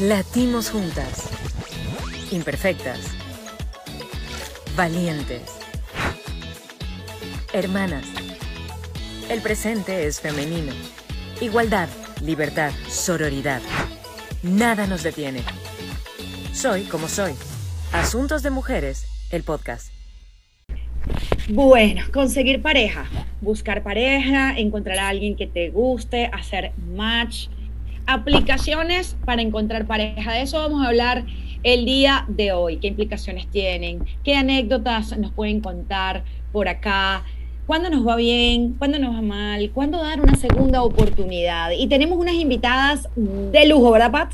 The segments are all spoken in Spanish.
Latimos juntas. Imperfectas. Valientes. Hermanas. El presente es femenino. Igualdad, libertad, sororidad. Nada nos detiene. Soy como soy. Asuntos de Mujeres, el podcast. Bueno, conseguir pareja, buscar pareja, encontrar a alguien que te guste, hacer match, aplicaciones para encontrar pareja. De eso vamos a hablar el día de hoy. ¿Qué implicaciones tienen? ¿Qué anécdotas nos pueden contar por acá? ¿Cuándo nos va bien? ¿Cuándo nos va mal? ¿Cuándo dar una segunda oportunidad? Y tenemos unas invitadas de lujo, ¿verdad, Pat?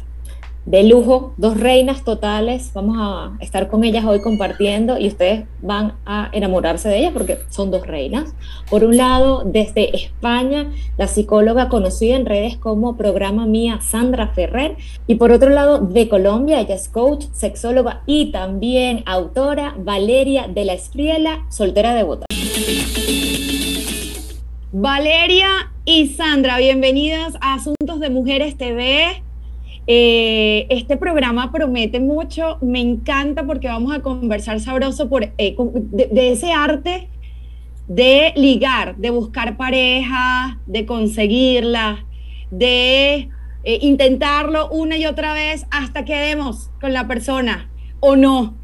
De lujo, dos reinas totales. Vamos a estar con ellas hoy compartiendo y ustedes van a enamorarse de ellas porque son dos reinas. Por un lado, desde España, la psicóloga conocida en redes como Programa Mía, Sandra Ferrer. Y por otro lado, de Colombia, ella es coach, sexóloga y también autora, Valeria de la Espriela, soltera de botas. Valeria y Sandra, bienvenidas a Asuntos de Mujeres TV. Eh, este programa promete mucho, me encanta porque vamos a conversar sabroso por, eh, de, ese arte de ligar, de buscar pareja, de conseguirla, de eh, intentarlo una y otra vez hasta que demos con la persona o no.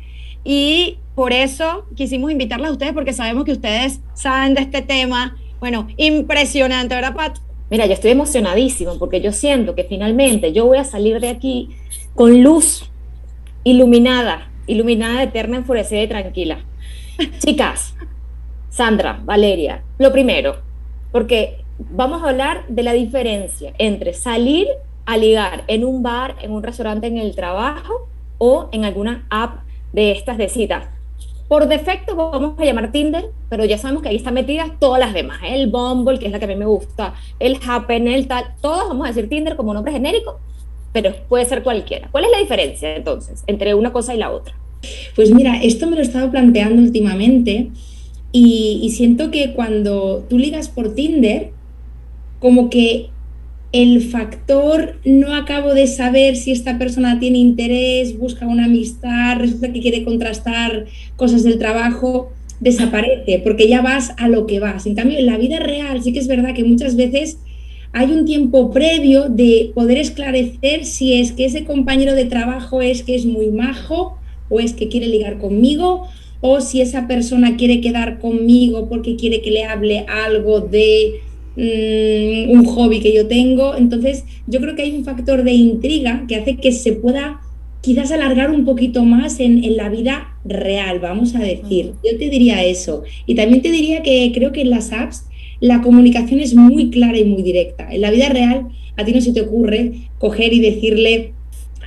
Y por eso quisimos invitarlas a ustedes porque sabemos que ustedes saben de este tema. Bueno, impresionante, ¿verdad, Pat? Mira, yo estoy emocionadísimo porque yo siento que finalmente yo voy a salir de aquí con luz iluminada, iluminada, eterna, enfurecida y tranquila. Chicas, Sandra, Valeria, lo primero, porque vamos a hablar de la diferencia entre salir a ligar en un bar, en un restaurante, en el trabajo o en alguna app de estas de citas. Por defecto vamos a llamar Tinder, pero ya sabemos que ahí están metidas todas las demás. ¿eh? El Bumble, que es la que a mí me gusta, el Happen, el tal, todos vamos a decir Tinder como nombre genérico, pero puede ser cualquiera. ¿Cuál es la diferencia entonces entre una cosa y la otra? Pues mira, esto me lo he estado planteando últimamente y, y siento que cuando tú ligas por Tinder, como que el factor no acabo de saber si esta persona tiene interés, busca una amistad, resulta que quiere contrastar cosas del trabajo, desaparece, porque ya vas a lo que vas. En cambio, en la vida real sí que es verdad que muchas veces hay un tiempo previo de poder esclarecer si es que ese compañero de trabajo es que es muy majo o es que quiere ligar conmigo o si esa persona quiere quedar conmigo porque quiere que le hable algo de Mm, un hobby que yo tengo. Entonces, yo creo que hay un factor de intriga que hace que se pueda quizás alargar un poquito más en, en, la vida real, vamos a decir. Yo te diría eso. Y también te diría que creo que en las apps la comunicación es muy clara y muy directa. En la vida real, a ti no se te ocurre coger y decirle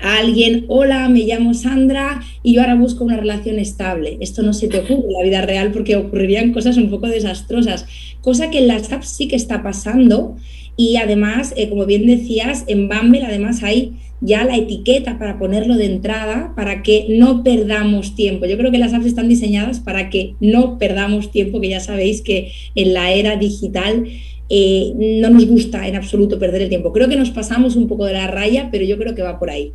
alguien, hola, me llamo Sandra y yo ahora busco una relación estable. Esto no se te ocurre en la vida real porque ocurrirían cosas un poco desastrosas, cosa que en las apps sí que está pasando y además, eh, como bien decías, en Bumble además hay ya la etiqueta para ponerlo de entrada para que no perdamos tiempo. Yo creo que las apps están diseñadas para que no perdamos tiempo, que ya sabéis que en la era digital eh, no nos gusta en absoluto perder el tiempo. Creo que nos pasamos un poco de la raya, pero yo creo que va por ahí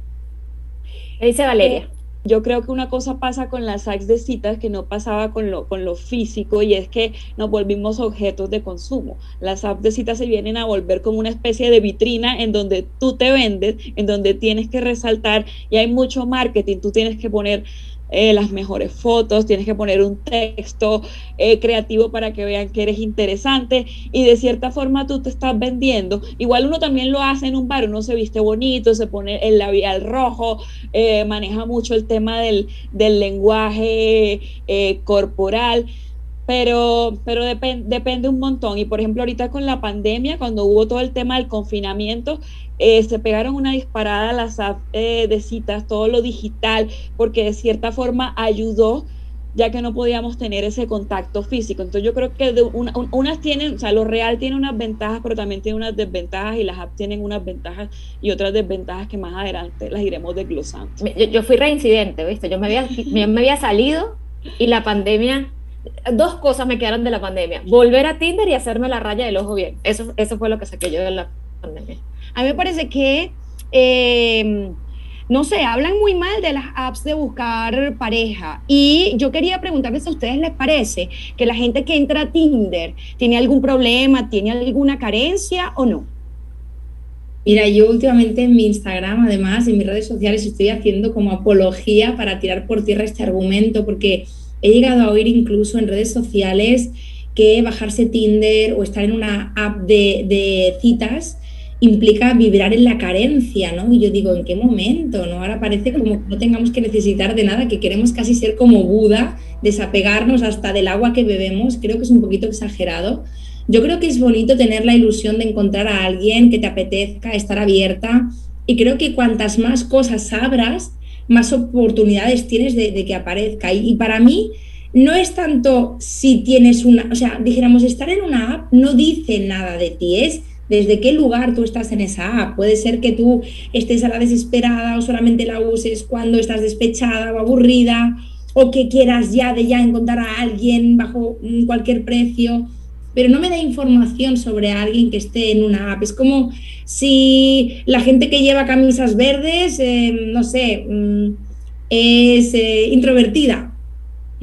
dice Valeria? Eh, yo creo que una cosa pasa con las apps de citas que no pasaba con lo, con lo físico y es que nos volvimos objetos de consumo. Las apps de citas se vienen a volver como una especie de vitrina en donde tú te vendes, en donde tienes que resaltar y hay mucho marketing, tú tienes que poner eh, las mejores fotos, tienes que poner un texto eh, creativo para que vean que eres interesante y de cierta forma tú te estás vendiendo. Igual uno también lo hace en un bar, uno se viste bonito, se pone el labial rojo, eh, maneja mucho el tema del, del lenguaje corporal pero, pero depende un montón. Y por ejemplo, ahorita con la pandemia, cuando hubo todo el tema del confinamiento, eh, se pegaron una disparada las apps eh, de citas, todo lo digital, porque de cierta forma ayudó ya que no podíamos tener ese contacto físico. Entonces yo creo que unas tienen, o sea, lo real tiene unas ventajas, pero también tiene unas desventajas y las apps tienen unas ventajas y otras desventajas que más adelante las iremos desglosando. Yo, yo fui reincidente, ¿viste? Yo me había, yo me había salido y la pandemia dos cosas me quedaron de la pandemia. Volver a Tinder y hacerme la raya del ojo bien. Eso, eso fue lo que saqué yo de la pandemia. A mí me parece que em, no sé, hablan muy mal de las apps de buscar pareja. Y yo quería preguntarles a ustedes, ¿les parece que la gente que entra a Tinder tiene algún problema, tiene alguna carencia o no? Mira, yo últimamente en mi Instagram, además, en mis redes sociales, estoy haciendo como apología para tirar por tierra este argumento, porque he llegado a oír incluso en redes sociales que bajarse Tinder o estar en una app de, citas implica vibrar en la carencia, ¿no? Y yo digo, ¿en qué momento? ¿no? Ahora parece como que no tengamos que necesitar de nada, que queremos casi ser como Buda, desapegarnos hasta del agua que bebemos, creo que es un poquito exagerado. Yo creo que es bonito tener la ilusión de encontrar a alguien que te apetezca, estar abierta, y creo que cuantas más cosas abras, más oportunidades tienes de, que aparezca. Y, y para mí, no es tanto si tienes una, o sea, dijéramos, estar en una app no dice nada de ti, es desde qué lugar tú estás en esa app. Puede ser que tú estés a la desesperada o solamente la uses cuando estás despechada o aburrida o que quieras ya de ya encontrar a alguien bajo cualquier precio, pero no me da información sobre alguien que esté en una app. Es como si la gente que lleva camisas verdes, eh, no sé, mm, es eh, introvertida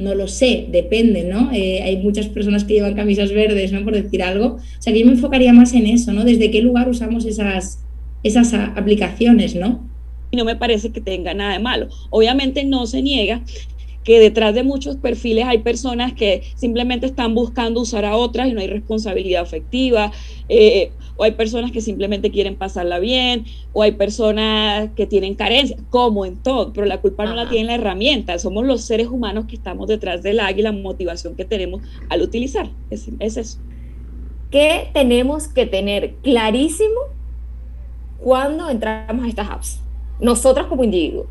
no lo sé, depende, ¿no? Eh, hay muchas personas que llevan camisas verdes, ¿no? Por decir algo. O sea, que yo me enfocaría más en eso, ¿no? Desde qué lugar usamos esas, esas aplicaciones, ¿no? No me parece que tenga nada de malo. Obviamente no se niega que detrás de muchos perfiles hay personas que simplemente están buscando usar a otras y no hay responsabilidad afectiva. Eh, o hay personas que simplemente quieren pasarla bien, o hay personas que tienen carencia, como en todo, pero la culpa no la tiene la herramienta, somos los seres humanos que estamos detrás del águila, motivación que tenemos al utilizar, es, es eso. ¿Qué tenemos que tener clarísimo cuando entramos a estas apps? Nosotras como individuos.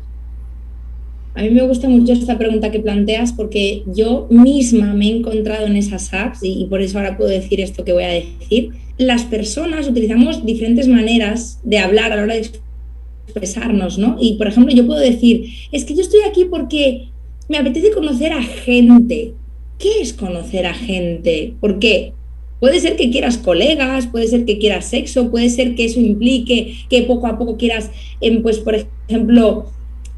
A mí me gusta mucho esta pregunta que planteas porque yo misma me he encontrado en esas apps y, por eso ahora puedo decir esto que voy a decir. Las personas utilizamos diferentes maneras de hablar a la hora de expresarnos, ¿no? Y por ejemplo, yo puedo decir, es que yo estoy aquí porque me apetece conocer a gente. ¿Qué es conocer a gente? ¿Por qué? Puede ser que quieras colegas, puede ser que quieras sexo, puede ser que eso implique que poco a poco quieras, em, pues por ejemplo,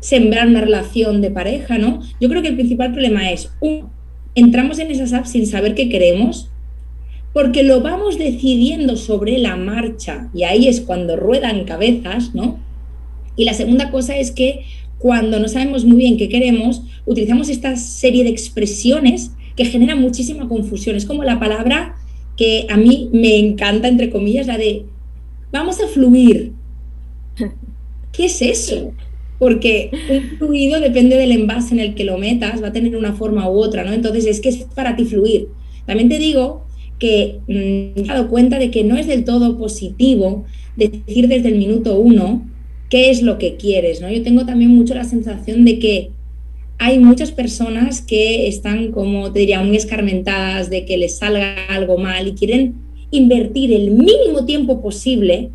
sembrar una relación de pareja, ¿no? Yo creo que el principal problema es, un, entramos en esas apps sin saber qué queremos, porque lo vamos decidiendo sobre la marcha y ahí es cuando ruedan cabezas, ¿no? Y la segunda cosa es que cuando no sabemos muy bien qué queremos, utilizamos esta serie de expresiones que generan muchísima confusión. Es como la palabra que a mí me encanta, entre comillas, la de vamos a fluir. ¿Qué es eso? Porque un fluido depende del envase en el que lo metas, va a tener una forma u otra, ¿no? Entonces es que es para ti fluir. También te digo que mm, he dado cuenta de que no es del todo positivo decir desde el minuto uno qué es lo que quieres, ¿no? Yo tengo también mucho la sensación de que hay muchas personas que están, como te diría, muy escarmentadas de que les salga algo mal y quieren invertir el mínimo tiempo posible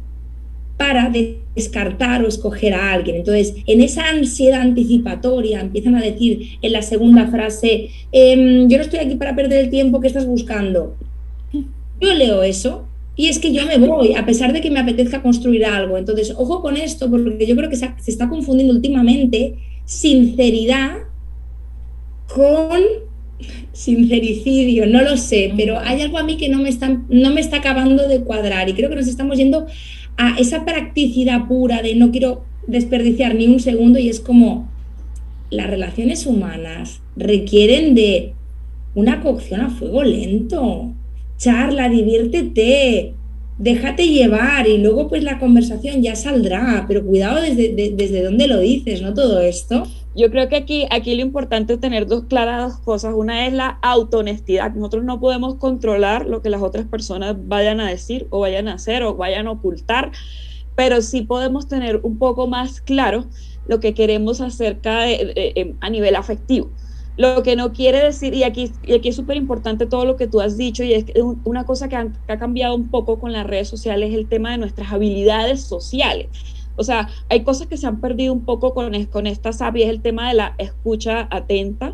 para descartar o escoger a alguien. Entonces, en esa ansiedad anticipatoria empiezan a decir en la segunda frase, em, yo no estoy aquí para perder el tiempo que estás buscando. Yo leo eso y es que yo me voy, a pesar de que me apetezca construir algo. Entonces, ojo con esto, porque yo creo que se, está confundiendo últimamente sinceridad con sincericidio, no lo sé, pero hay algo a mí que no me, está, no me está acabando de cuadrar y creo que nos estamos yendo a esa practicidad pura de no quiero desperdiciar ni un segundo y es como las relaciones humanas requieren de una cocción a fuego lento. Charla, diviértete, déjate llevar y luego pues la conversación ya saldrá, pero cuidado desde, desde dónde lo dices, ¿no? Todo esto. Yo creo que aquí, aquí lo importante es tener dos claras cosas. Una es la autohonestidad. Nosotros no podemos controlar lo que las otras personas vayan a decir o vayan a hacer o vayan a ocultar, pero sí podemos tener un poco más claro lo que queremos acerca de, a nivel afectivo. Lo que no quiere decir, y aquí, y aquí es súper importante todo lo que tú has dicho, y es una cosa que, que ha cambiado un poco con las redes sociales es el tema de nuestras habilidades sociales o sea, hay cosas que se han perdido un poco con, con esta SAP y es el tema de la escucha atenta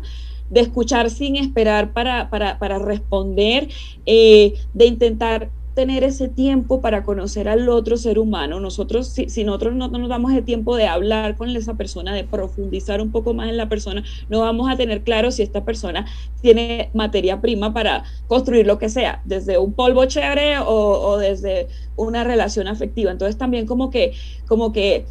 de escuchar sin esperar para, para, responder, eh, de intentar tener ese tiempo para conocer al otro ser humano. Nosotros, si, nosotros no, nos damos el tiempo de hablar con esa persona, de profundizar un poco más en la persona, no vamos a tener claro si esta persona tiene materia prima para construir lo que sea, desde un polvo chévere o, o desde una relación afectiva. Entonces también como que, como que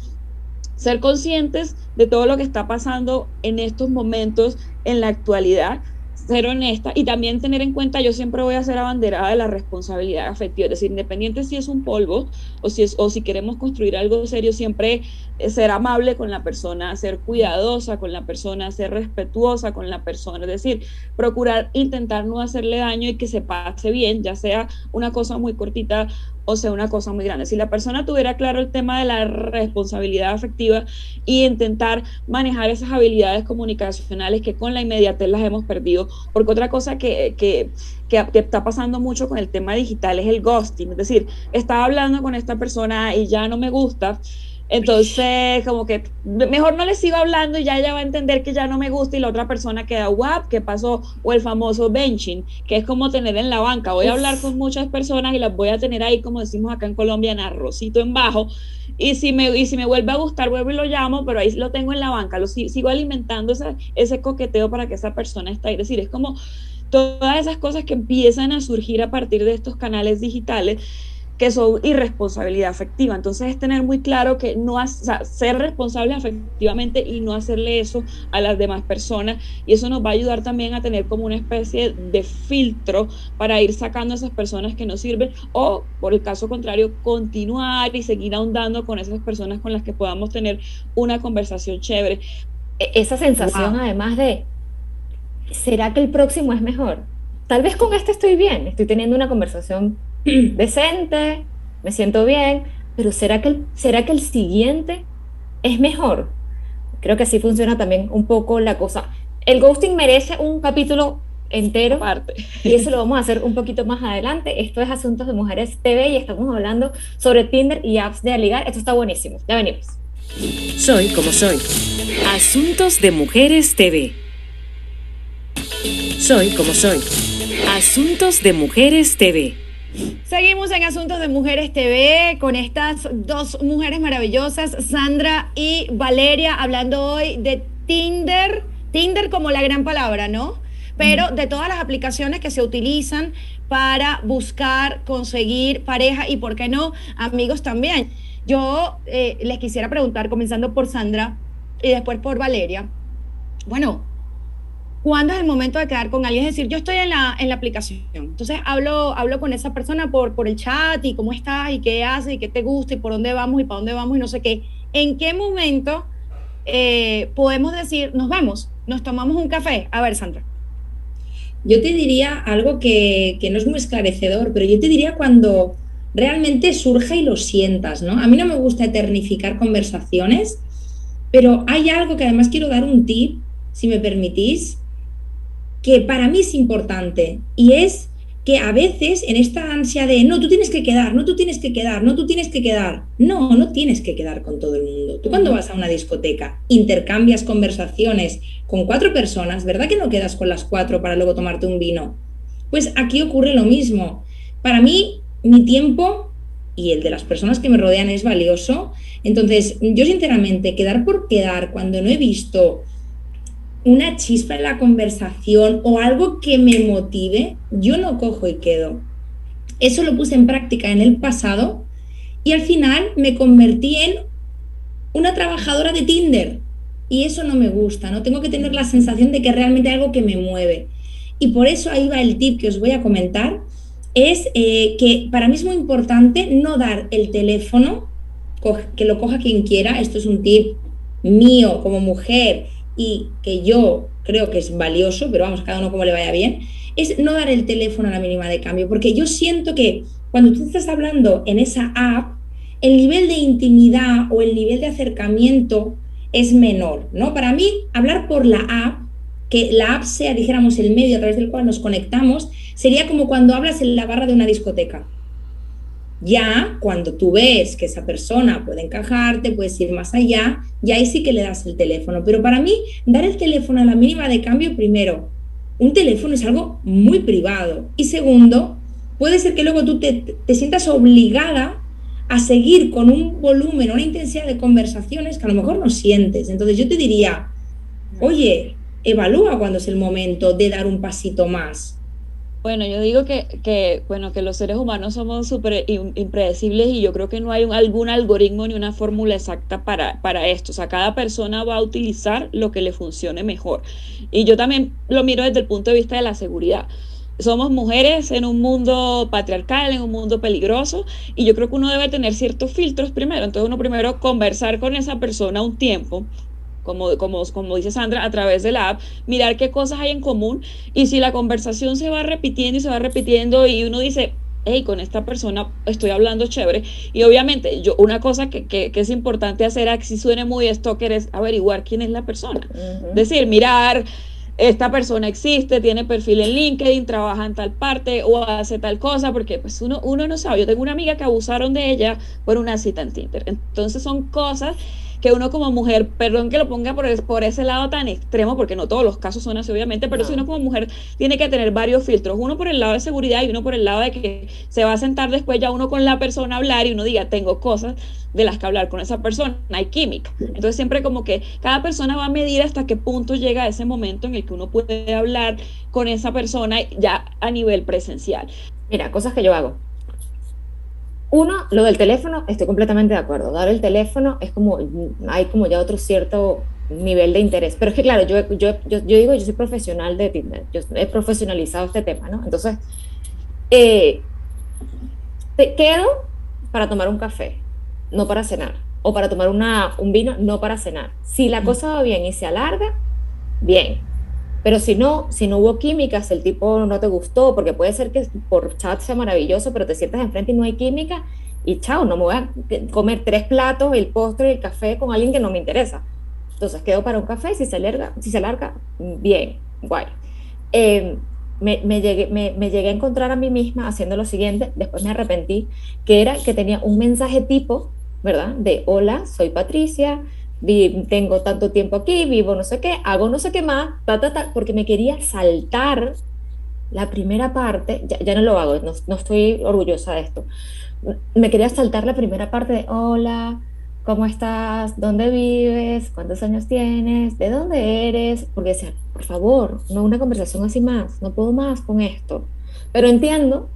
ser conscientes de todo lo que está pasando en estos momentos, en la actualidad, ser honesta y también tener en cuenta, yo siempre voy a ser abanderada de la responsabilidad afectiva, es decir, independiente si es un polvo o si, es, o si queremos construir algo serio, siempre ser amable con la persona, ser cuidadosa con la persona, ser respetuosa con la persona, es decir, procurar intentar no hacerle daño y que se pase bien, ya sea una cosa muy cortita o sea una cosa muy grande. Si la persona tuviera claro el tema de la responsabilidad afectiva y intentar manejar esas habilidades comunicacionales que con la inmediatez las hemos perdido, porque otra cosa que, que, que, que está pasando mucho con el tema digital es el ghosting, es decir, estaba hablando con esta persona y ya no me gusta, entonces, como que mejor no le sigo hablando y ya ella va a entender que ya no me gusta y la otra persona queda guap, ¿qué pasó? O el famoso benching, que es como tener en la banca. Voy a hablar con muchas personas y las voy a tener ahí, como decimos acá en Colombia, en arrocito en bajo. Y si me, y si me vuelve a gustar, vuelvo y lo llamo, pero ahí lo tengo en la banca. Lo sigo alimentando ese, ese coqueteo para que esa persona esté ahí. Es decir, es como todas esas cosas que empiezan a surgir a partir de estos canales digitales que son irresponsabilidad afectiva. Entonces es tener muy claro que no o ser responsable afectivamente y no hacerle eso a las demás personas. Y eso nos va a ayudar también a tener como una especie de filtro para ir sacando a esas personas que no sirven o, por el caso contrario, continuar y seguir ahondando con esas personas con las que podamos tener una conversación chévere. E-, esa sensación además de, ¿será que el próximo es mejor? Tal vez con este estoy bien, estoy teniendo una conversación decente, me siento bien, pero ¿será que, el, ¿será que el siguiente es mejor? Creo que así funciona también un poco la cosa. El ghosting merece un capítulo entero Aparte. y eso lo vamos a hacer un poquito más adelante. Esto es Asuntos de Mujeres TV y estamos hablando sobre Tinder y apps de ligar. Esto está buenísimo. Ya venimos. Soy como soy. Asuntos de Mujeres TV. Soy como soy. Asuntos de Mujeres TV. Seguimos en Asuntos de Mujeres TV con estas dos mujeres maravillosas, Sandra y Valeria, hablando hoy de Tinder. Tinder como la gran palabra, ¿no? Pero de todas las aplicaciones que se utilizan para buscar, conseguir pareja y, ¿por qué no, amigos también? Yo eh, les quisiera preguntar, comenzando por Sandra y después por Valeria. Bueno, ¿Cuándo es el momento de quedar con alguien? Es decir, yo estoy en la, en la aplicación, entonces hablo, hablo con esa persona por, por el chat y cómo estás y qué hace y qué te gusta y por dónde vamos y para dónde vamos y no sé qué. ¿En qué momento eh, podemos decir, nos vamos, nos tomamos un café? A ver, Sandra. Yo te diría algo que, que no es muy esclarecedor, pero yo te diría cuando realmente surja y lo sientas, ¿no? A mí no me gusta eternificar conversaciones, pero hay algo que además quiero dar un tip, si me permitís, que para mí es importante y es que a veces en esta ansia de no, tú tienes que quedar, no, tú tienes que quedar, no, tú tienes que quedar. No, no tienes que quedar con todo el mundo. Tú cuando vas a una discoteca, intercambias conversaciones con cuatro personas, ¿verdad que no quedas con las cuatro para luego tomarte un vino? Pues aquí ocurre lo mismo. Para mí, mi tiempo y el de las personas que me rodean es valioso. Entonces, yo sinceramente, quedar por quedar cuando no he visto una chispa en la conversación o algo que me motive, yo no cojo y quedo. Eso lo puse en práctica en el pasado y al final me convertí en una trabajadora de Tinder. Y eso no me gusta, ¿no? Tengo que tener la sensación de que realmente hay algo que me mueve. Y por eso ahí va el tip que os voy a comentar. Es eh, que para mí es muy importante no dar el teléfono, que lo coja quien quiera. Esto es un tip mío como mujer y que yo creo que es valioso, pero vamos, cada uno como le vaya bien, es no dar el teléfono a la mínima de cambio, porque yo siento que cuando tú estás hablando en esa app, el nivel de intimidad o el nivel de acercamiento es menor, ¿no? Para mí, hablar por la app, que la app sea, dijéramos, el medio a través del cual nos conectamos, sería como cuando hablas en la barra de una discoteca. Ya cuando tú ves que esa persona puede encajarte, puedes ir más allá, ya ahí sí que le das el teléfono. Pero para mí, dar el teléfono a la mínima de cambio, primero, un teléfono es algo muy privado. Y segundo, puede ser que luego tú te, te sientas obligada a seguir con un volumen, una intensidad de conversaciones que a lo mejor no sientes. Entonces yo te diría, oye, evalúa cuando es el momento de dar un pasito más. Bueno, yo digo que, bueno, que los seres humanos somos súper impredecibles y yo creo que no hay algún algoritmo ni una fórmula exacta para, para esto. O sea, cada persona va a utilizar lo que le funcione mejor. Y yo también lo miro desde el punto de vista de la seguridad somos mujeres en un mundo patriarcal, en un mundo peligroso, y yo creo que uno debe tener ciertos filtros primero. Entonces uno primero conversar con esa persona un tiempo, como, como, como dice Sandra, a través de la app, mirar qué cosas hay en común, y si la conversación se va repitiendo y se va repitiendo y uno dice, hey, con esta persona estoy hablando chévere. Y obviamente, yo, una cosa que, que, es importante hacer, si suene muy stalker, es averiguar quién es la persona. Es decir, mirar, esta persona existe, tiene perfil en LinkedIn, trabaja en tal parte o hace tal cosa, porque pues uno, uno no sabe. Yo tengo una amiga que abusaron de ella por una cita en Tinder. Entonces son cosas que uno como mujer, perdón que lo ponga por, por ese lado tan extremo, porque no todos los casos son así, obviamente, pero si uno como mujer tiene que tener varios filtros, uno por el lado de seguridad y uno por el lado de que se va a sentar después ya uno con la persona a hablar y uno diga, tengo cosas de las que hablar con esa persona, hay química. Entonces siempre como que cada persona va a medir hasta qué punto llega ese momento en el que uno puede hablar con esa persona ya a nivel presencial. Mira, cosas que yo hago. Uno, lo del teléfono, estoy completamente de acuerdo. Dar el teléfono es como, hay como ya otro cierto nivel de interés. Pero es que, claro, yo, yo, yo, digo, yo soy profesional de Tinder, yo he profesionalizado este tema, ¿no? Entonces, eh, te quedo para tomar un café, no para cenar. O para tomar una, un vino, no para cenar. Si la cosa va bien y se alarga, bien. Pero si no, si no hubo química, si el tipo no te gustó, porque puede ser que por chat sea maravilloso, pero te sientas enfrente y no hay química, y chao, no me voy a comer tres platos, el postre y el café con alguien que no me interesa. Entonces quedo para un café, si se alarga, si se alarga bien, guay. Em, me, me, llegué, me, me, llegué a encontrar a mí misma haciendo lo siguiente, después me arrepentí, que era que tenía un mensaje tipo, ¿verdad? De hola, soy Patricia, tengo tanto tiempo aquí, vivo no sé qué, hago no sé qué más, porque me quería saltar la primera parte, ya, no lo hago, no, estoy orgullosa de esto, me quería saltar la primera parte de hola, ¿cómo estás? ¿Dónde vives? ¿Cuántos años tienes? ¿De dónde eres? Porque decía, por favor, no una conversación así más, no puedo más con esto. Pero entiendo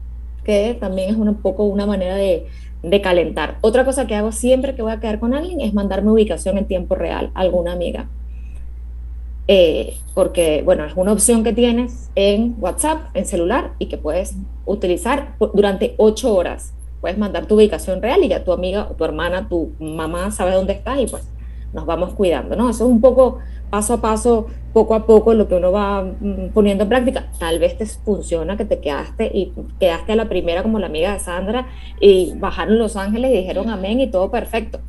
que también es un poco una manera de, de calentar. Otra cosa que hago siempre que voy a quedar con alguien es mandarme ubicación en tiempo real a alguna amiga. Eh, porque, bueno, es una opción que tienes en WhatsApp, en celular, y que puedes utilizar durante ocho horas. Puedes mandar tu ubicación real y ya tu amiga tu hermana, tu mamá sabe dónde estás y pues nos vamos cuidando, ¿no? Eso es un poco paso a paso, poco a poco, lo que uno va mm, poniendo en práctica. Tal vez te funciona que te quedaste y quedaste a la primera como la amiga de Sandra y bajaron Los Ángeles y dijeron amén y todo perfecto.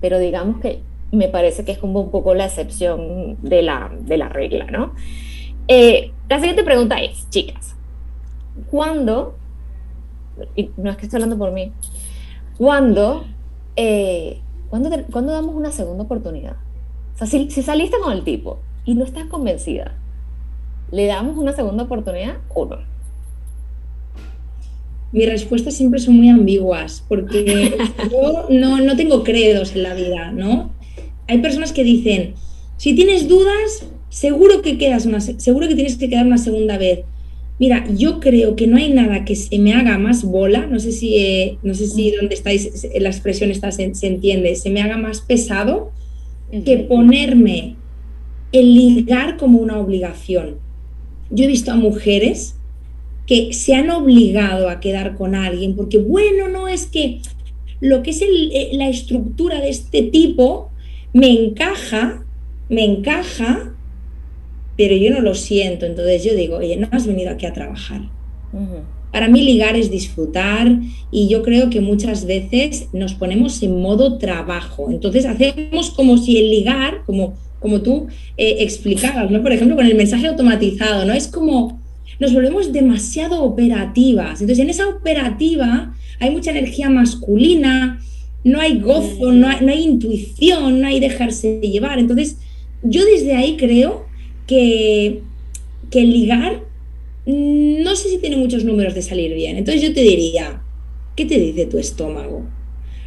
Pero digamos que me parece que es como un poco la excepción de la, de la regla, ¿no? Eh, la siguiente pregunta es, chicas, ¿cuándo, no es que esté hablando por mí, ¿cuándo, eh, ¿cuándo, ¿cuándo damos una segunda oportunidad? Si, saliste con el tipo y no estás convencida, ¿le damos una segunda oportunidad o no? Mis respuestas siempre son muy ambiguas, porque yo no, no tengo credos en la vida, ¿no? Hay personas que dicen, si tienes dudas, seguro que, quedas una, seguro que tienes que quedar una segunda vez. Mira, yo creo que no hay nada que se me haga más bola, no sé si, eh, no sé si donde estáis, la expresión está, se, se, entiende, se me haga más pesado que ponerme el ligar como una obligación. Yo he visto a mujeres que se han obligado a quedar con alguien porque, bueno, no es que lo que es eh, la estructura de este tipo me encaja, me encaja, pero yo no lo siento. Entonces yo digo, oye, no has venido aquí a trabajar. Para mí ligar es disfrutar y yo creo que muchas veces nos ponemos en modo trabajo. Entonces hacemos como si el ligar, como, como tú eh, explicabas, ¿no? Por ejemplo, con el mensaje automatizado, ¿no? Es como nos volvemos demasiado operativas. Entonces en esa operativa hay mucha energía masculina, no hay gozo, no hay, no hay intuición, no hay dejarse llevar. Entonces yo desde ahí creo que, que ligar no sé si tiene muchos números de salir bien. Entonces yo te diría, ¿qué te dice tu estómago?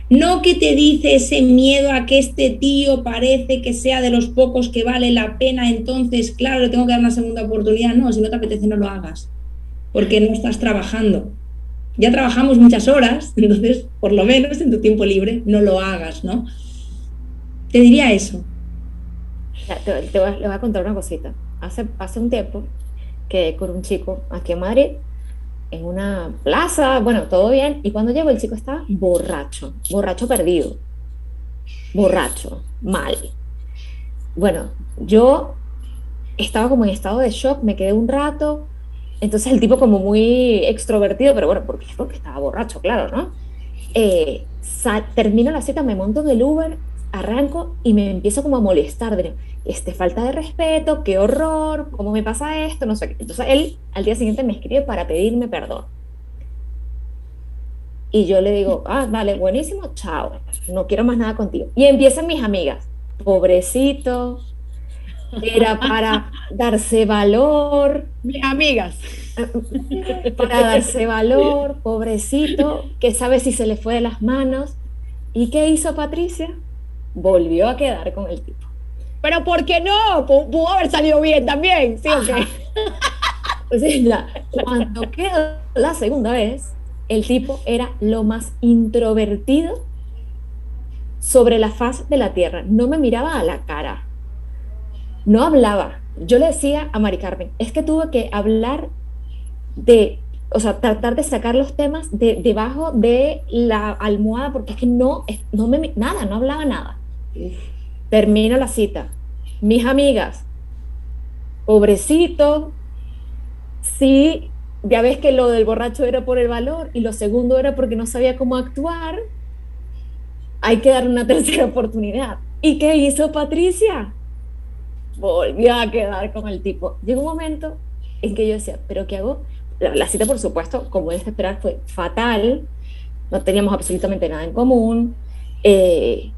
No que te dice ese miedo a que este tío parece que sea de los pocos que vale la pena, entonces, claro, le tengo que dar una segunda oportunidad. No, si no te apetece, no lo hagas, porque no estás trabajando. Ya trabajamos muchas horas, entonces, por lo menos en tu tiempo libre, no lo hagas, ¿no? Te diría eso. te, le voy a contar una cosita. Hace, hace un tiempo que con un chico aquí en Madrid en una plaza, bueno, todo bien, y cuando llegó el chico estaba borracho, borracho perdido, borracho, mal. Bueno, yo estaba como en estado de shock, me quedé un rato, entonces el tipo como muy extrovertido, pero bueno, porque, porque estaba borracho, claro, ¿no? Eh, termino la cita, me monto en el Uber, arranco y me empiezo como a molestar de, este, falta de respeto, qué horror, cómo me pasa esto, no sé qué. Entonces él al día siguiente me escribe para pedirme perdón. Y yo le digo, ah, vale, buenísimo, chao, no quiero más nada contigo. Y empiezan mis amigas, pobrecito, era para darse valor. Amigas. Para darse valor, pobrecito, que sabe si se le fue de las manos. ¿Y qué hizo Patricia? Volvió a quedar con el tipo. Pero ¿por qué no? pudo haber salido bien también, ¿sí o qué? Cuando quedó la segunda vez, el tipo era lo más introvertido sobre la faz de la tierra. No me miraba a la cara. No hablaba. Yo le decía a Mari Carmen, es que tuve que hablar de, o sea, tratar de sacar los temas de debajo de la almohada porque es que no, no me, nada, no hablaba nada. Termina la cita. Mis amigas, pobrecito, sí, ya ves que lo del borracho era por el valor y lo segundo era porque no sabía cómo actuar, hay que dar una tercera oportunidad. ¿Y qué hizo Patricia? Volvió a quedar con el tipo. Llegó un momento en que yo decía, ¿pero qué hago? La, cita, por supuesto, como es de esperar, fue fatal. No teníamos absolutamente nada en común. Eh,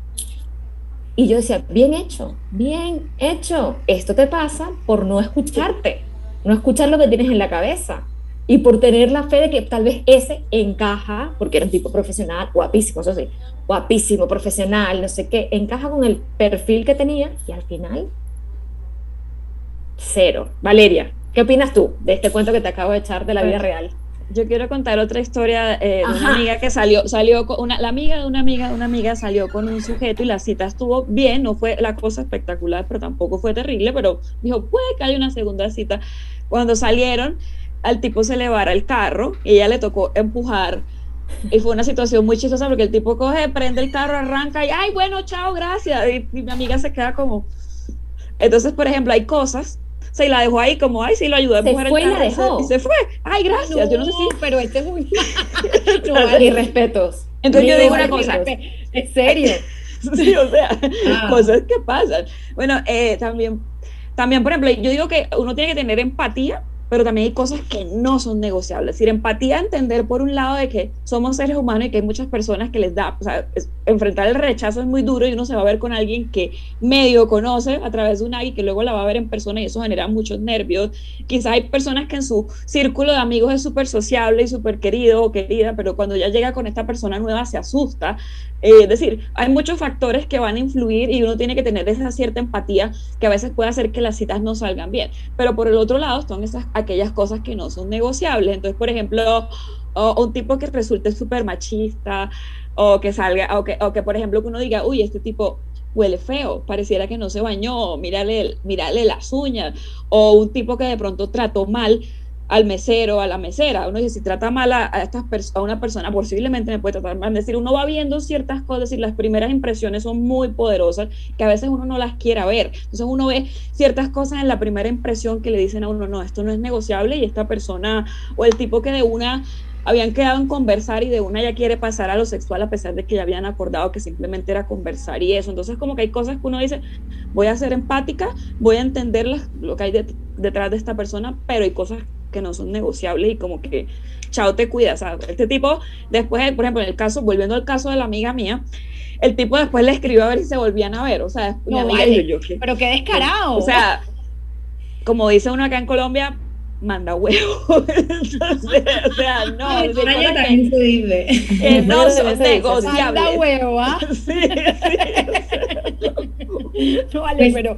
y yo decía, bien hecho, bien hecho. Esto te pasa por no escucharte, no escuchar lo que tienes en la cabeza y por tener la fe de que tal vez ese encaja, porque era un tipo profesional, guapísimo, eso sí, guapísimo, profesional, no sé qué, encaja con el perfil que tenía y al final, cero. Valeria, ¿qué opinas tú de este cuento que te acabo de echar de la vida real? Yo quiero contar otra historia eh, de una amiga que salió, salió con una, la amiga de una amiga de una amiga salió con un sujeto y la cita estuvo bien, no fue la cosa espectacular, pero tampoco fue terrible, pero dijo, puede que haya una segunda cita. Cuando salieron, al tipo se le vara el carro y ella le tocó empujar. Y fue una situación muy chistosa porque el tipo coge, prende el carro, arranca y, ay, bueno, chao, gracias. y mi amiga se queda como... Entonces, por ejemplo, hay cosas se la dejó ahí como, ay, sí, lo ayudé a empujar fue. Y, la dejó. y se fue. Ay, gracias. yo no sé si. Pero este es muy. no, y respetos. Entonces yo digo una cosa. ¿En serio? sí, o sea, ah. cosas que pasan. Bueno, eh, también, también, por ejemplo, yo digo que uno tiene que tener empatía pero también hay cosas que no son negociables. Es decir, empatía, entender por un lado de que somos seres humanos y que hay muchas personas que les da, o sea, enfrentar el rechazo es muy duro y uno se va a ver con alguien que medio conoce a través de una y que luego la va a ver en persona y eso genera muchos nervios. Quizás hay personas que en su círculo de amigos es súper sociable y súper querido o querida, pero cuando ya llega con esta persona nueva se asusta. Eh, es decir, hay muchos factores que van a influir y uno tiene que tener esa cierta empatía que a veces puede hacer que las citas no salgan bien. Pero por el otro lado están esas aquellas cosas que no son negociables. Entonces, por ejemplo, un tipo que resulte súper machista o que salga, o que, o que, por ejemplo, que uno diga, uy, este tipo huele feo, pareciera que no se bañó, mírale, mírale las uñas, o un tipo que de pronto trató mal al mesero, a la mesera. Uno dice, si trata mal a, estas a una persona, posiblemente me puede tratar mal. Es decir, uno va viendo ciertas cosas y las primeras impresiones son muy poderosas que a veces uno no las quiera ver. Entonces uno ve ciertas cosas en la primera impresión que le dicen a uno, no, esto no es negociable y esta persona o el tipo que de una habían quedado en conversar y de una ya quiere pasar a lo sexual a pesar de que ya habían acordado que simplemente era conversar y eso. Entonces como que hay cosas que uno dice, voy a ser empática, voy a entender lo que hay detrás de esta persona, pero hay cosas que no son negociables y como que, chao, te cuidas. este tipo, después, por ejemplo, en el caso, volviendo al caso de la amiga mía, el tipo después le escribió a ver si se volvían a ver, o sea, no, pero qué descarado. O sea, como dice uno acá en Colombia, manda huevo. o sea, no. En España también se dice. Que no son negociables. Manda huevo, ¿ah? Sí, sí. No, vale, Pues- pero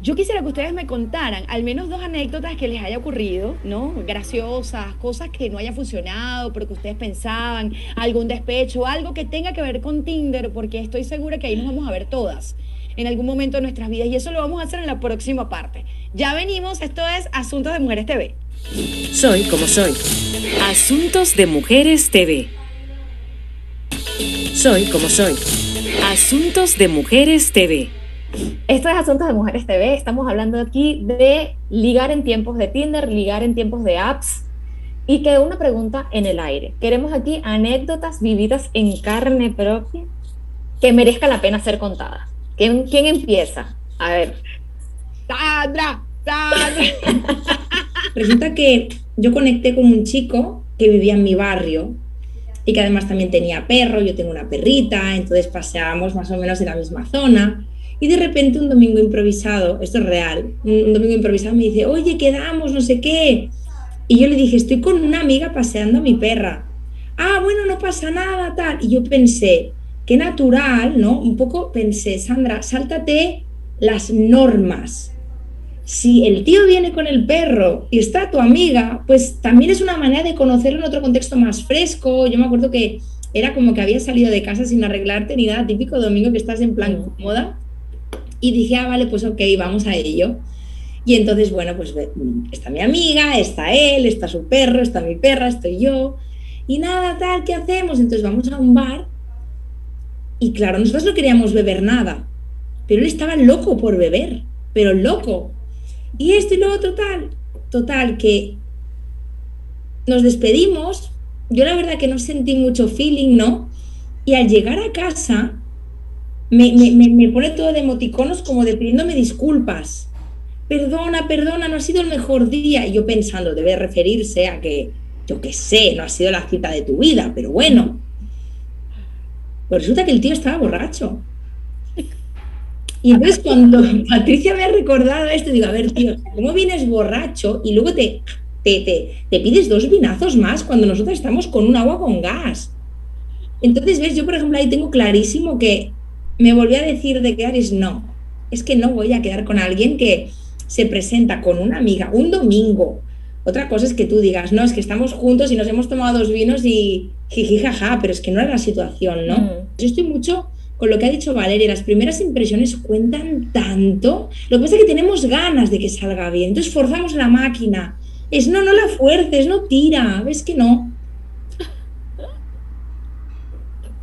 yo quisiera que ustedes me contaran al menos dos anécdotas que les haya ocurrido, ¿no? Graciosas, cosas que no hayan funcionado, pero que ustedes pensaban, algún despecho, algo que tenga que ver con Tinder, porque estoy segura que ahí nos vamos a ver todas en algún momento de nuestras vidas y eso lo vamos a hacer en la próxima parte. Ya venimos, esto es Asuntos de Mujeres TV. Soy como soy. Asuntos de Mujeres TV. Soy como soy. Asuntos de Mujeres TV. Esto es Asuntos de Mujeres TV. Estamos hablando aquí de ligar en tiempos de Tinder, ligar en tiempos de apps. Y quedó una pregunta en el aire. Queremos aquí anécdotas vividas en carne propia que merezca la pena ser contada. ¿Quién, quién empieza? A ver. Sandra, Sandra. Resulta que yo conecté con un chico que vivía en mi barrio y que además también tenía perro, yo tengo una perrita, entonces paseábamos más o menos en la misma zona. Y de repente un domingo improvisado, esto es real, un, domingo improvisado me dice, oye, quedamos, no sé qué. Y yo le dije, estoy con una amiga paseando a mi perra. Ah, bueno, no pasa nada, tal. Y yo pensé, qué natural, ¿no? Un poco pensé, Sandra, sáltate las normas si el tío viene con el perro y está tu amiga, pues también es una manera de conocerlo en otro contexto más fresco. Yo me acuerdo que era como que había salido de casa sin arreglarte ni nada, típico domingo que estás en plan cómoda. Y dije, ah, vale, pues ok, vamos a ello. Y entonces, bueno, pues está mi amiga, está él, está su perro, está mi perra, estoy yo. Y nada, tal, ¿qué hacemos? Entonces vamos a un bar. Y claro, nosotros no queríamos beber nada, pero él estaba loco por beber, pero loco. Y esto y lo otro, tal. Total, que nos despedimos. Yo la verdad que no sentí mucho feeling, ¿no? Y al llegar a casa, me, me, me, pone todo de emoticonos como de pidiéndome disculpas. Perdona, perdona, no ha sido el mejor día. Y yo pensando, debe referirse a que, yo qué sé, no ha sido la cita de tu vida, pero bueno. Pues resulta que el tío estaba borracho. Y entonces cuando Patricia me ha recordado esto, digo, a ver, tío, ¿cómo vienes borracho y luego te, te, te, te pides dos vinazos más cuando nosotros estamos con un agua con gas? Entonces, ves, yo por ejemplo ahí tengo clarísimo que me volví a decir de quedar es no. Es que no voy a quedar con alguien que se presenta con una amiga un domingo. Otra cosa es que tú digas, no, es que estamos juntos y nos hemos tomado dos vinos y jiji, jaja, pero es que no era la situación, ¿no? Mm. Yo estoy mucho con lo que ha dicho Valeria, las primeras impresiones cuentan tanto. Lo que pasa es que tenemos ganas de que salga bien, entonces forzamos la máquina. Es no, no la fuerces, no tira, ves que no.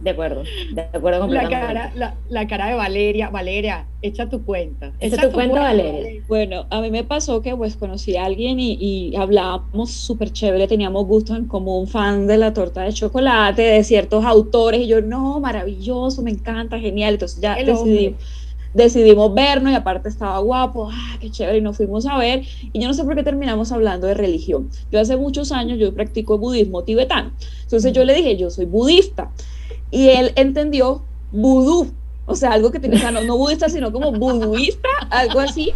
De acuerdo, de acuerdo La completamente. cara, la, la cara de Valeria. Valeria, echa tu cuenta. Echa tu cuenta, Valeria. Bueno, a mí me pasó que pues conocí a alguien y, y hablábamos súper chévere, teníamos gustos en común, fan de la torta de chocolate, de ciertos autores, y yo, no, maravilloso, me encanta, genial, entonces ya El decidí- hombre. decidimos vernos y aparte estaba guapo, ah, qué chévere, y nos fuimos a ver, y yo no sé por qué terminamos hablando de religión. Yo hace muchos años, yo practico budismo tibetano, entonces yo le dije, yo soy budista, y él entendió vudú, o sea, algo que tiene, o sea, no, no budista, sino como buduista, algo así,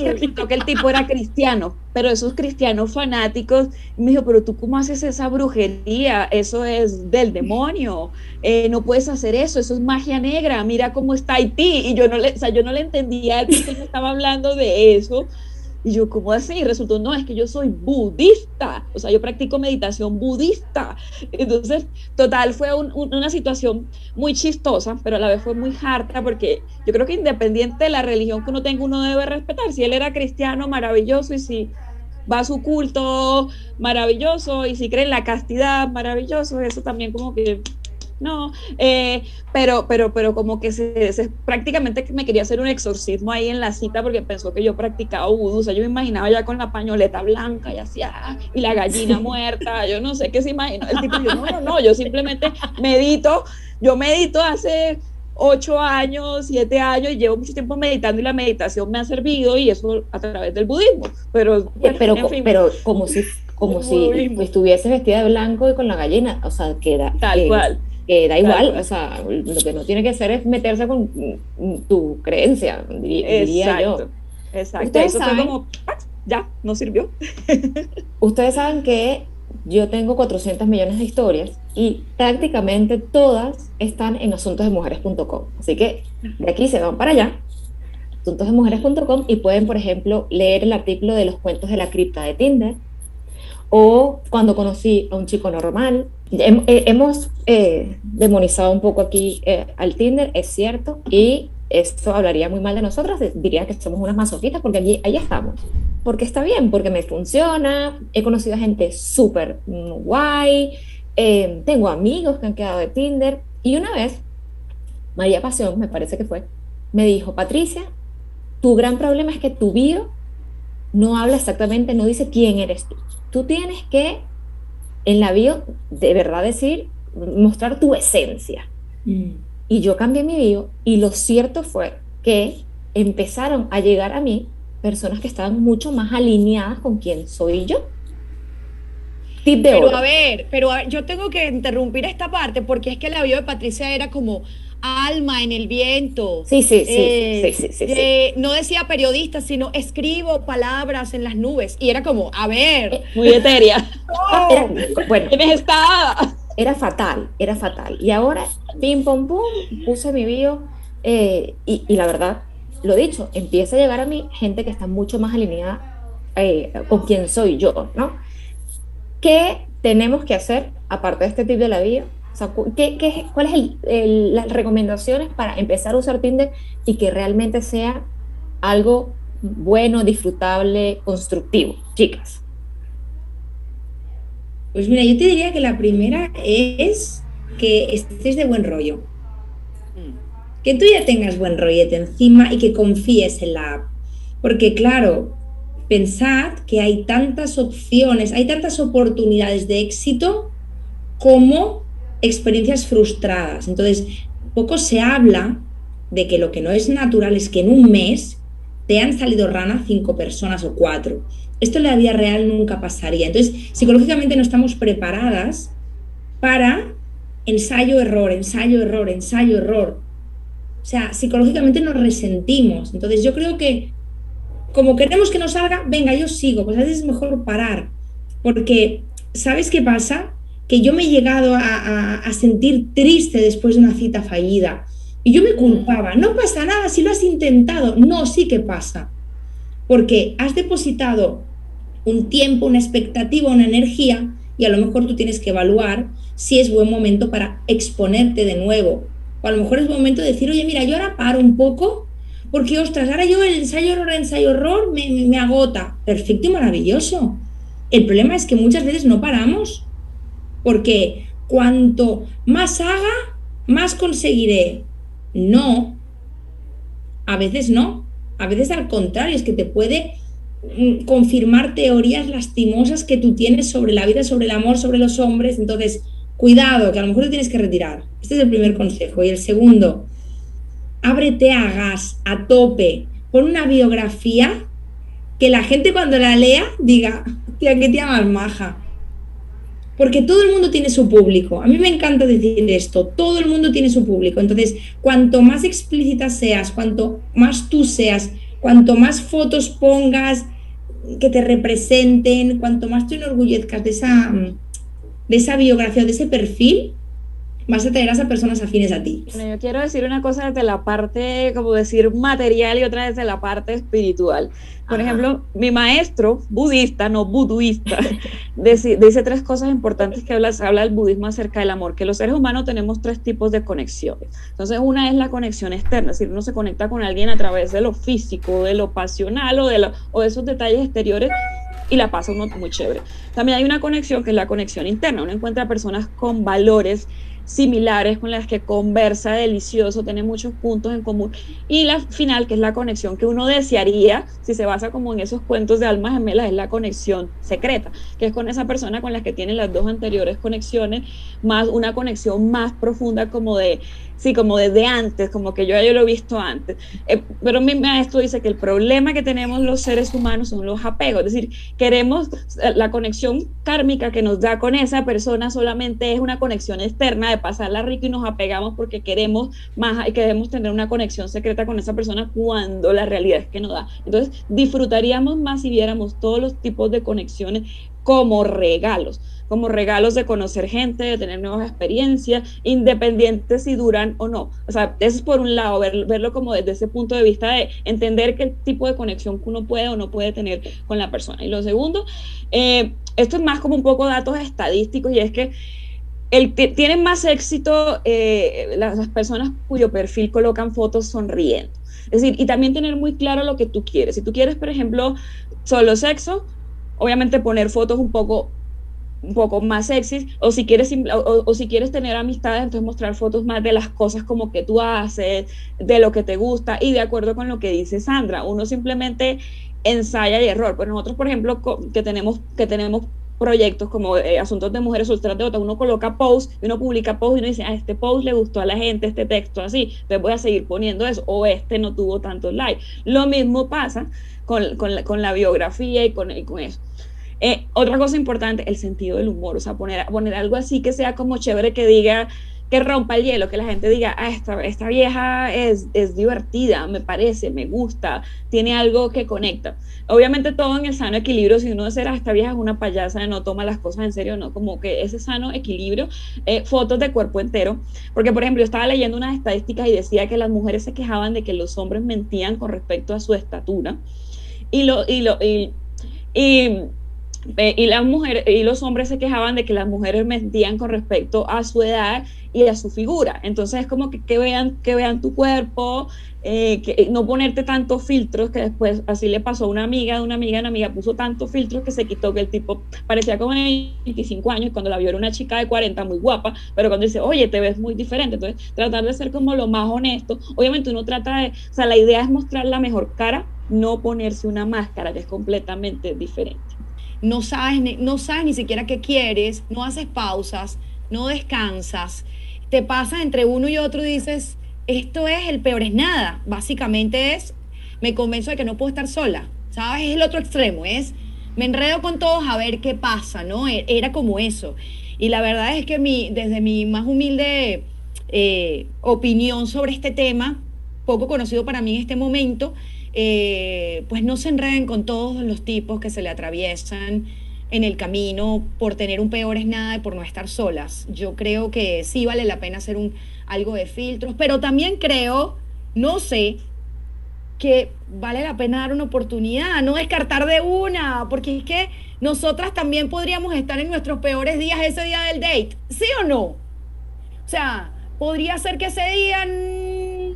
resultó que el tipo era cristiano, pero esos cristianos fanáticos, me dijo, pero tú cómo haces esa brujería, eso es del demonio, eh, no puedes hacer eso, eso es magia negra, mira cómo está Haití, y yo no le, o sea, yo no le entendía él porque estaba hablando de eso, y yo, ¿cómo así? Resultó, no, es que yo soy budista, o sea, yo practico meditación budista. Entonces, total, fue un- un- una situación muy chistosa, pero a la vez fue muy harta, porque yo creo que independiente de la religión que uno tenga, uno debe respetar. Si él era cristiano, maravilloso, y si va a su culto, maravilloso, y si cree en la castidad, maravilloso, eso también como que... No, eh, pero, pero, pero como que se, se- prácticamente me quería hacer un exorcismo ahí en la cita porque pensó que yo practicaba vudú, o sea, yo me imaginaba ya con la pañoleta blanca y así, ah, y la gallina muerta, yo no sé qué se imaginó, el tipo, yo no, no, no, yo simplemente medito, yo medito hace ocho años, siete años y llevo mucho tiempo meditando y la meditación me ha servido y eso a través del budismo, pero, pero, en co- fin, pero como si, como si budismo. estuvieses vestida de blanco y con la gallina, o sea, que da, tal que- cual. Que da igual, cual. o sea, lo que no tiene que hacer es meterse con tu creencia, diría yo. Exacto. Ustedes Eso fue saben- como, ya, no sirvió. Ustedes saben que yo tengo 400 millones de historias y prácticamente todas están en asuntosdemujeres.com. Así que de aquí se van para allá, asuntosdemujeres.com y pueden, por ejemplo, leer el artículo de los cuentos de la cripta de Tinder o cuando conocí a un chico normal. Eh, hemos eh, demonizado un poco aquí eh, al Tinder, es cierto, y esto hablaría muy mal de nosotras, diría que somos unas masoquistas porque allí, ahí estamos. Porque está bien, porque me funciona, he conocido a gente súper guay, eh, tengo amigos que han quedado de Tinder y una vez, María Pasión, me parece que fue, me dijo, Patricia, tu gran problema es que tu bio no habla exactamente, no dice quién eres tú. Tú tienes que en la bio de verdad decir, mostrar tu esencia. Mm. Y yo cambié mi bio y lo cierto fue que empezaron a llegar a mí personas que estaban mucho más alineadas con quién soy yo. Tip de pero a ver, pero yo tengo que interrumpir esta parte porque es que la bio de Patricia era como alma en el viento. Sí, sí, sí. Eh, sí, sí, sí, no decía periodista, sino escribo palabras en las nubes. Y era como, a ver. Muy etérea. bueno. estaba? era fatal, era fatal. Y ahora, pim, pum, pum, puse mi bio eh, y, la verdad, lo dicho, empieza a llegar a mí gente que está mucho más alineada eh, con quien soy yo, ¿no? ¿Qué tenemos que hacer, aparte de este tip de la bio? O sea, ¿qué, qué, ¿Cuáles son las recomendaciones para empezar a usar Tinder y que realmente sea algo bueno, disfrutable, constructivo, chicas? Pues mira, yo te diría que la primera es que estés de buen rollo. Mm. Que tú ya tengas buen rollete encima y que confíes en la app. Porque claro, pensad que hay tantas opciones, hay tantas oportunidades de éxito como experiencias frustradas. Entonces, poco se habla de que lo que no es natural es que en un mes te han salido rana cinco personas o cuatro. Esto en la vida real nunca pasaría. Entonces, psicológicamente no estamos preparadas para ensayo, error, ensayo, error, ensayo, error. O sea, psicológicamente nos resentimos. Entonces, yo creo que como queremos que nos salga, venga, yo sigo. Pues a veces es mejor parar. Porque, ¿sabes qué pasa? Que yo me he llegado a, a sentir triste después de una cita fallida. Y yo me culpaba. No pasa nada si lo has intentado. No, sí que pasa. Porque has depositado un tiempo, una expectativa, una energía y a lo mejor tú tienes que evaluar si es buen momento para exponerte de nuevo. O a lo mejor es buen momento de decir, oye, mira, yo ahora paro un poco porque, ostras, ahora yo el ensayo error, ensayo error me, me, agota. Perfecto y maravilloso. El problema es que muchas veces no paramos porque cuanto más haga, más conseguiré. No, a veces no. A veces al contrario, es que te puede Mm, confirmar teorías lastimosas que tú tienes sobre la vida, sobre el amor, sobre los hombres. Entonces, cuidado, que a lo mejor te tienes que retirar. Este es el primer consejo. Y el segundo, ábrete a gas, a tope, pon una biografía que la gente cuando la lea diga, tía, qué tía más maja. Porque todo el mundo tiene su público. A mí me encanta decir esto, todo el mundo tiene su público. Entonces, cuanto más explícita seas, cuanto más tú seas, cuanto más fotos pongas, que te representen, cuanto más te enorgullezcas de esa, de esa biografía, de ese perfil, más atraerás a personas afines a ti. yo quiero decir una cosa desde la parte, como decir, material y otra desde la parte espiritual. Por ejemplo, mi maestro budista, no buduista, dice, tres cosas importantes que habla, habla el budismo acerca del amor, que los seres humanos tenemos tres tipos de conexiones. Entonces, una es la conexión externa, es decir, uno se conecta con alguien a través de lo físico, de lo pasional o de, lo, o de esos detalles exteriores y la pasa uno muy chévere. También hay una conexión que es la conexión interna. Uno encuentra personas con valores similares con las que conversa delicioso, tiene muchos puntos en común. Y la final, que es la conexión que uno desearía, si se basa como en esos cuentos de almas gemelas, es la conexión secreta, que es con esa persona con la que tiene las dos anteriores conexiones, más una conexión más profunda como de sí, como desde antes, como que yo ya lo he visto antes. Eh, pero mi maestro dice que el problema que tenemos los seres humanos son los apegos, es decir, queremos eh, la conexión kármica que nos da con esa persona solamente es una conexión externa de pasarla rico y nos apegamos porque queremos más y queremos tener una conexión secreta con esa persona cuando la realidad es que no da. Entonces, disfrutaríamos más si viéramos todos los tipos de conexiones como regalos, como regalos de conocer gente, de tener nuevas experiencias, independientes si duran o no. O sea, eso es por un lado, verlo como desde ese punto de vista de entender qué tipo de conexión uno puede o no puede tener con la persona. Y lo segundo, eh, esto es más como un poco datos estadísticos y es que el, tienen más éxito eh, las, personas cuyo perfil colocan fotos sonriendo. Es decir, y también tener muy claro lo que tú quieres. Si tú quieres, por ejemplo, solo sexo, obviamente poner fotos un poco un poco más sexys, o si quieres o, si quieres tener amistades, entonces mostrar fotos más de las cosas como que tú haces, de lo que te gusta y de acuerdo con lo que dice Sandra, uno simplemente ensaya y error. Pues nosotros, por ejemplo, que tenemos que tenemos proyectos como eh, asuntos de mujeres solteras de otra, uno coloca post y uno publica post y uno dice, a este post le gustó a la gente, este texto así, entonces voy a seguir poniendo eso, o este no tuvo tantos likes. Lo mismo pasa con, con, la, con la, biografía y con, y con eso. Eh, otra cosa importante, el sentido del humor, o sea, poner, poner algo así que sea como chévere, que diga, que rompa el hielo, que la gente diga, ah, esta, esta vieja es, divertida, me parece, me gusta, tiene algo que conecta. Obviamente todo en el sano equilibrio, si uno dice, ah, esta vieja es una payasa, no toma las cosas en serio, no, como que ese sano equilibrio, eh, fotos de cuerpo entero, porque por ejemplo yo estaba leyendo unas estadísticas y decía que las mujeres se quejaban de que los hombres mentían con respecto a su estatura, y lo, y lo, y y las mujeres y los hombres se quejaban de que las mujeres mentían con respecto a su edad y a su figura. Entonces es como que, que vean, que vean tu cuerpo, eh, que no ponerte tantos filtros, que después así le pasó a una amiga de una amiga, una amiga puso tantos filtros que se quitó que el tipo parecía como de 25 años cuando la vio era una chica de 40 muy guapa, pero cuando dice, oye, te ves muy diferente, entonces tratar de ser como lo más honesto, obviamente uno trata de, o sea, la idea es mostrar la mejor cara, no ponerse una máscara que es completamente diferente no sabes, no sabes ni siquiera qué quieres, no haces pausas, no descansas, te pasa entre uno y otro y dices, esto es el peor es nada, básicamente es, me convenzo de que no puedo estar sola, ¿sabes? Es el otro extremo, es, me enredo con todos a ver qué pasa, ¿no? E, era como eso. Y la verdad es que mi, desde mi más humilde eh, opinión sobre este tema, poco conocido para mí en este momento, eh, pues no se enreden con todos los tipos que se le atraviesan en el camino por tener un peor es nada y por no estar solas. Yo creo que sí vale la pena hacer un, algo de filtros, pero también creo, no sé, que vale la pena dar una oportunidad, no descartar de una, porque es que nosotras también podríamos estar en nuestros peores días ese día del date, ¿sí o no? O sea, podría ser que ese día,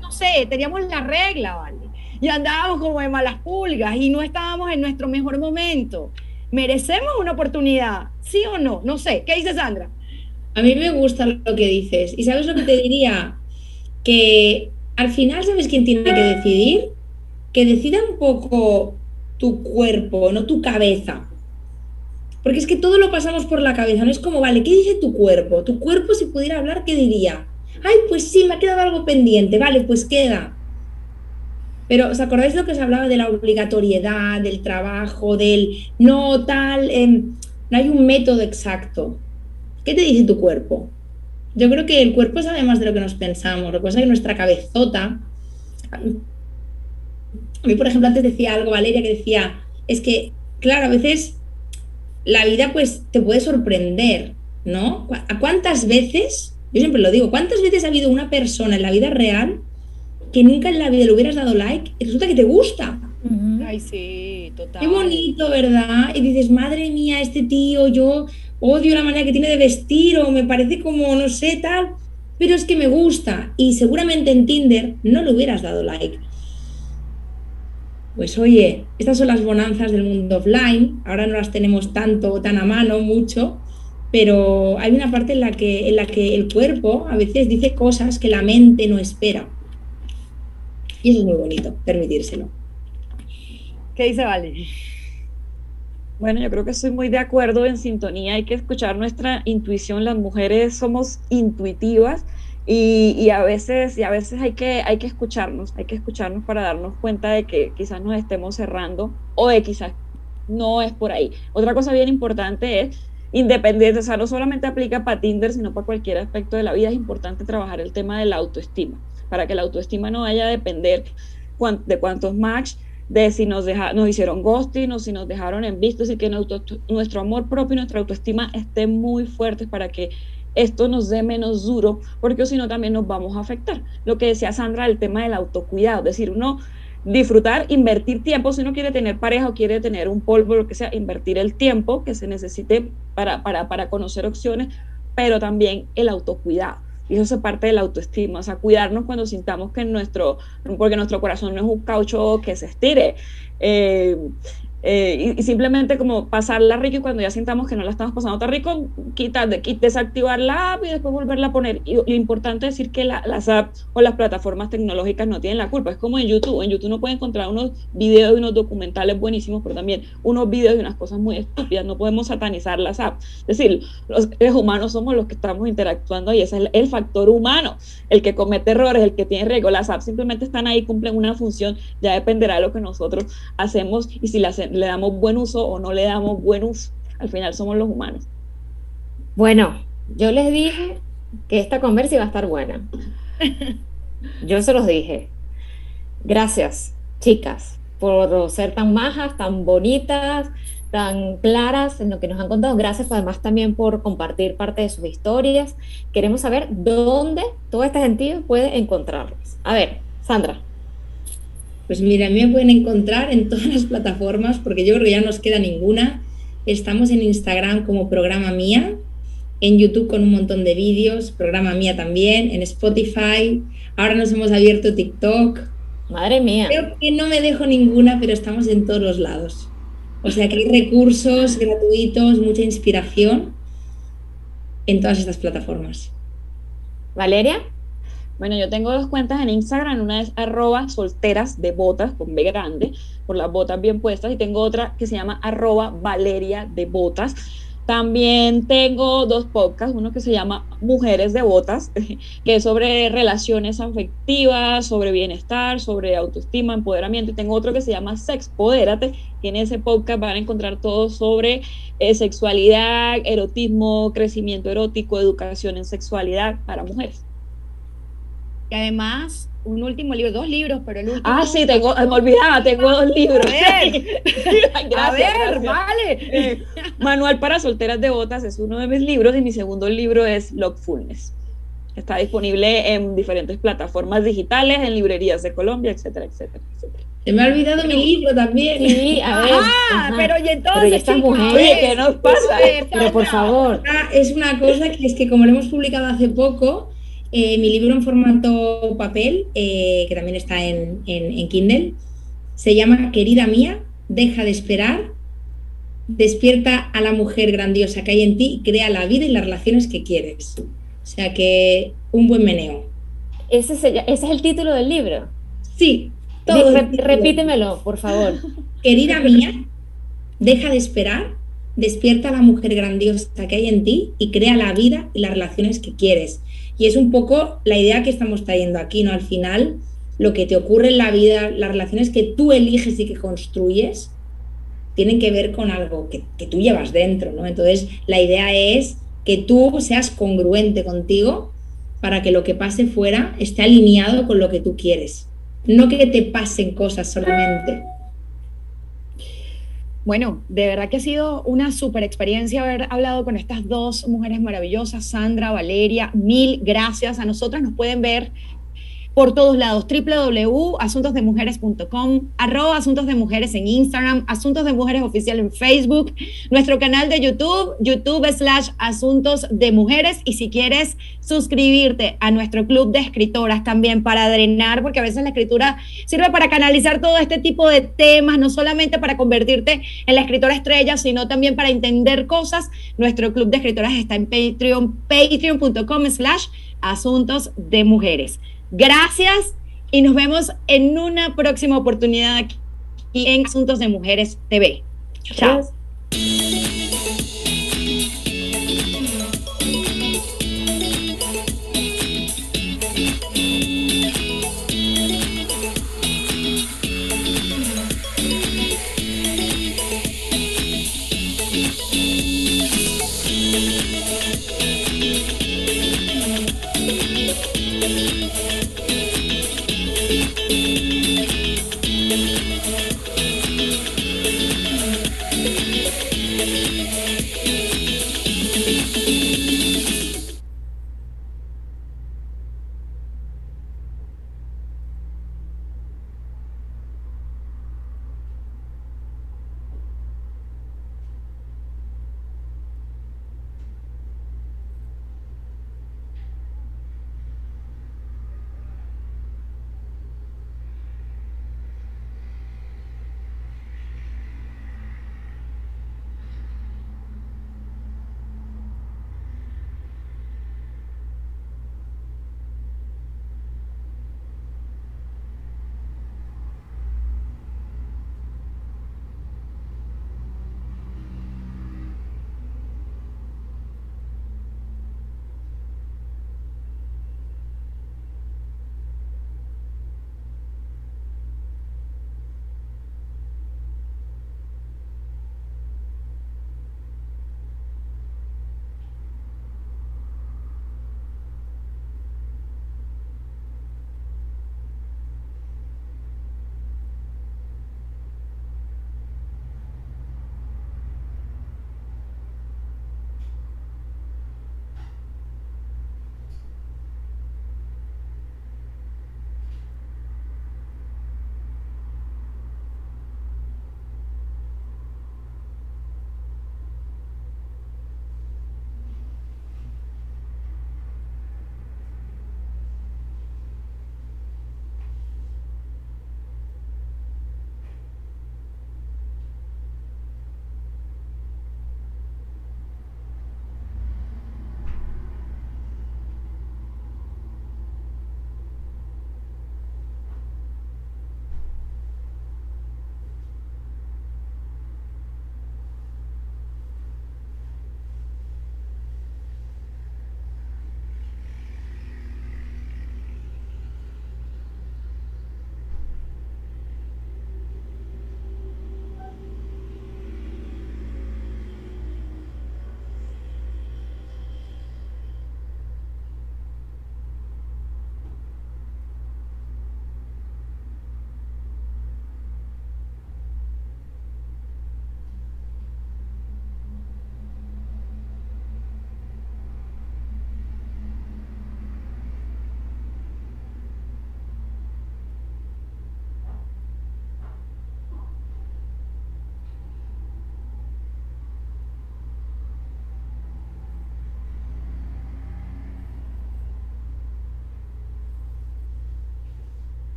no sé, teníamos la regla, ¿vale? Y andábamos como de malas pulgas y no estábamos en nuestro mejor momento. ¿Merecemos una oportunidad? ¿Sí o no? No sé. ¿Qué dice Sandra? A mí me gusta lo que dices. ¿Y sabes lo que te diría? Que al final, ¿sabes quién tiene que decidir? Que decida un poco tu cuerpo, no tu cabeza. Porque es que todo lo pasamos por la cabeza, no es como, vale, ¿qué dice tu cuerpo? Tu cuerpo, si pudiera hablar, ¿qué diría? Ay, pues sí, me ha quedado algo pendiente, vale, pues queda. Pero ¿os acordáis lo que os hablaba de la obligatoriedad, del trabajo, del no tal? Em, no hay un método exacto. ¿Qué te dice tu cuerpo? Yo creo que el cuerpo sabe más de lo que nos pensamos. Lo que pasa es que nuestra cabezota. A mí, por ejemplo, antes decía algo, Valeria, que decía, es que, claro, a veces la vida pues te puede sorprender, ¿no? ¿A cuántas veces, yo siempre lo digo, cuántas veces ha habido una persona en la vida real que nunca en la vida le hubieras dado like y resulta que te gusta. Ay, sí, total. Qué bonito, ¿verdad? Y dices, madre mía, este tío, yo odio la manera que tiene de vestir o me parece como, no sé, tal, pero es que me gusta. Y seguramente en Tinder no le hubieras dado like. Pues oye, estas son las bonanzas del mundo offline, ahora no las tenemos tanto, tan a mano, mucho, pero hay una parte en la que, en la que el cuerpo a veces dice cosas que la mente no espera. Y eso es muy bonito, permitírselo. ¿Qué dice Vale? Bueno, yo creo que estoy muy de acuerdo en sintonía. Hay que escuchar nuestra intuición. Las mujeres somos intuitivas y, a veces, y a veces hay, que, hay que escucharnos, hay que escucharnos para darnos cuenta de que quizás nos estemos cerrando o de quizás no es por ahí. Otra cosa bien importante es independiente, o sea, no solamente aplica para Tinder, sino para cualquier aspecto de la vida, es importante trabajar el tema de la autoestima, para que la autoestima no vaya a depender de cuántos match, de si nos, deja, nos hicieron ghosting o si nos dejaron en visto, y que nuestro amor propio y nuestra autoestima estén muy fuertes para que esto nos dé menos duro, porque si no también nos vamos a afectar. Lo que decía Sandra, el tema del autocuidado, es decir, uno disfrutar, invertir tiempo, si uno quiere tener pareja o quiere tener un polvo, lo que sea, invertir el tiempo que se necesite para, para, para conocer opciones, pero también el autocuidado. Y eso es parte de la autoestima, o sea, cuidarnos cuando sintamos que nuestro, porque nuestro corazón no es un caucho que se estire. Eh, eh, y, simplemente como pasarla rico y cuando ya sintamos que no la estamos pasando tan rico, quitar, de, desactivar la app y después volverla a poner. Y lo importante es decir que las apps o las plataformas tecnológicas no tienen la culpa. Es como en YouTube. En YouTube uno puede encontrar unos videos y unos documentales buenísimos, pero también unos videos de unas cosas muy estúpidas. No podemos satanizar las apps. Es decir, los seres humanos somos los que estamos interactuando y ese es el, factor humano, el que comete errores, el que tiene riesgo. Las apps simplemente están ahí, cumplen una función, ya dependerá de lo que nosotros hacemos y si las le damos buen uso o no le damos buen uso. Al final somos los humanos. Bueno, yo les dije que esta conversa iba a estar buena. Yo se los dije. Gracias, chicas, por ser tan majas, tan bonitas, tan claras en lo que nos han contado. Gracias además también por compartir parte de sus historias. Queremos saber dónde toda esta gente puede encontrarlas. A ver, Sandra. Pues mira, me pueden encontrar en todas las plataformas porque yo creo que ya no nos queda ninguna. Estamos en Instagram como programa mía, en YouTube con un montón de vídeos, programa mía también, en Spotify. Ahora nos hemos abierto TikTok. Madre mía. Creo que no me dejo ninguna, pero estamos en todos los lados. O sea que hay recursos gratuitos, mucha inspiración en todas estas plataformas. Valeria. Bueno, yo tengo dos cuentas en Instagram, una es arroba solteras de botas, con B grande, por las botas bien puestas, y tengo otra que se llama arroba Valeria de. También tengo dos podcasts, uno que se llama Mujeres de Botas, que es sobre relaciones afectivas, sobre bienestar, sobre autoestima, empoderamiento, y tengo otro que se llama Sexpodérate, que en ese podcast van a encontrar todo sobre eh, sexualidad, erotismo, crecimiento erótico, educación en sexualidad para mujeres. Y además, un último libro, dos libros, pero el último. Ah, sí, tengo, me olvidaba, tengo dos libros. A ver, vale. Eh, Manual para solteras devotas es uno de mis libros y mi segundo libro es Logfulness. Está disponible en diferentes plataformas digitales, en librerías de Colombia, etcétera, etcétera, etcétera. Se me ha olvidado mi libro también. Sí, a ver. Ah, pero y entonces. Pero Oye, ¿qué nos pasa? Pero por favor. Ah, es una cosa que es que como lo hemos publicado hace poco, eh, mi libro en formato papel, eh, que también está en, Kindle, se llama Querida mía, deja de esperar, despierta a la mujer grandiosa que hay en ti y crea la vida y las relaciones que quieres. O sea que un buen meneo. ¿Ese es el, ese es el título del libro? Sí. repítemelo, por favor. Querida mía, deja de esperar, despierta a la mujer grandiosa que hay en ti y crea la vida y las relaciones que quieres. Y es un poco la idea que estamos trayendo aquí, ¿no? Al final, lo que te ocurre en la vida, las relaciones que tú eliges y que construyes, tienen que ver con algo que, tú llevas dentro, ¿no? Entonces, la idea es que tú seas congruente contigo para que lo que pase fuera esté alineado con lo que tú quieres. No que te pasen cosas solamente. Bueno, de verdad que ha sido una super experiencia haber hablado con estas dos mujeres maravillosas, Sandra, Valeria. Mil gracias. A nosotras nos pueden ver por todos lados, www.asuntosdemujeres.com, arroba Asuntos de Mujeres en Instagram, Asuntos de Mujeres Oficial en Facebook, nuestro canal de YouTube, YouTube slash Asuntos de Mujeres, y si quieres suscribirte a nuestro club de escritoras también para drenar, porque a veces la escritura sirve para canalizar todo este tipo de temas, no solamente para convertirte en la escritora estrella, sino también para entender cosas, nuestro club de escritoras está en Patreon, patreon.com slash Asuntos de Mujeres. Gracias y nos vemos en una próxima oportunidad aquí en Asuntos de Mujeres TV. Chao.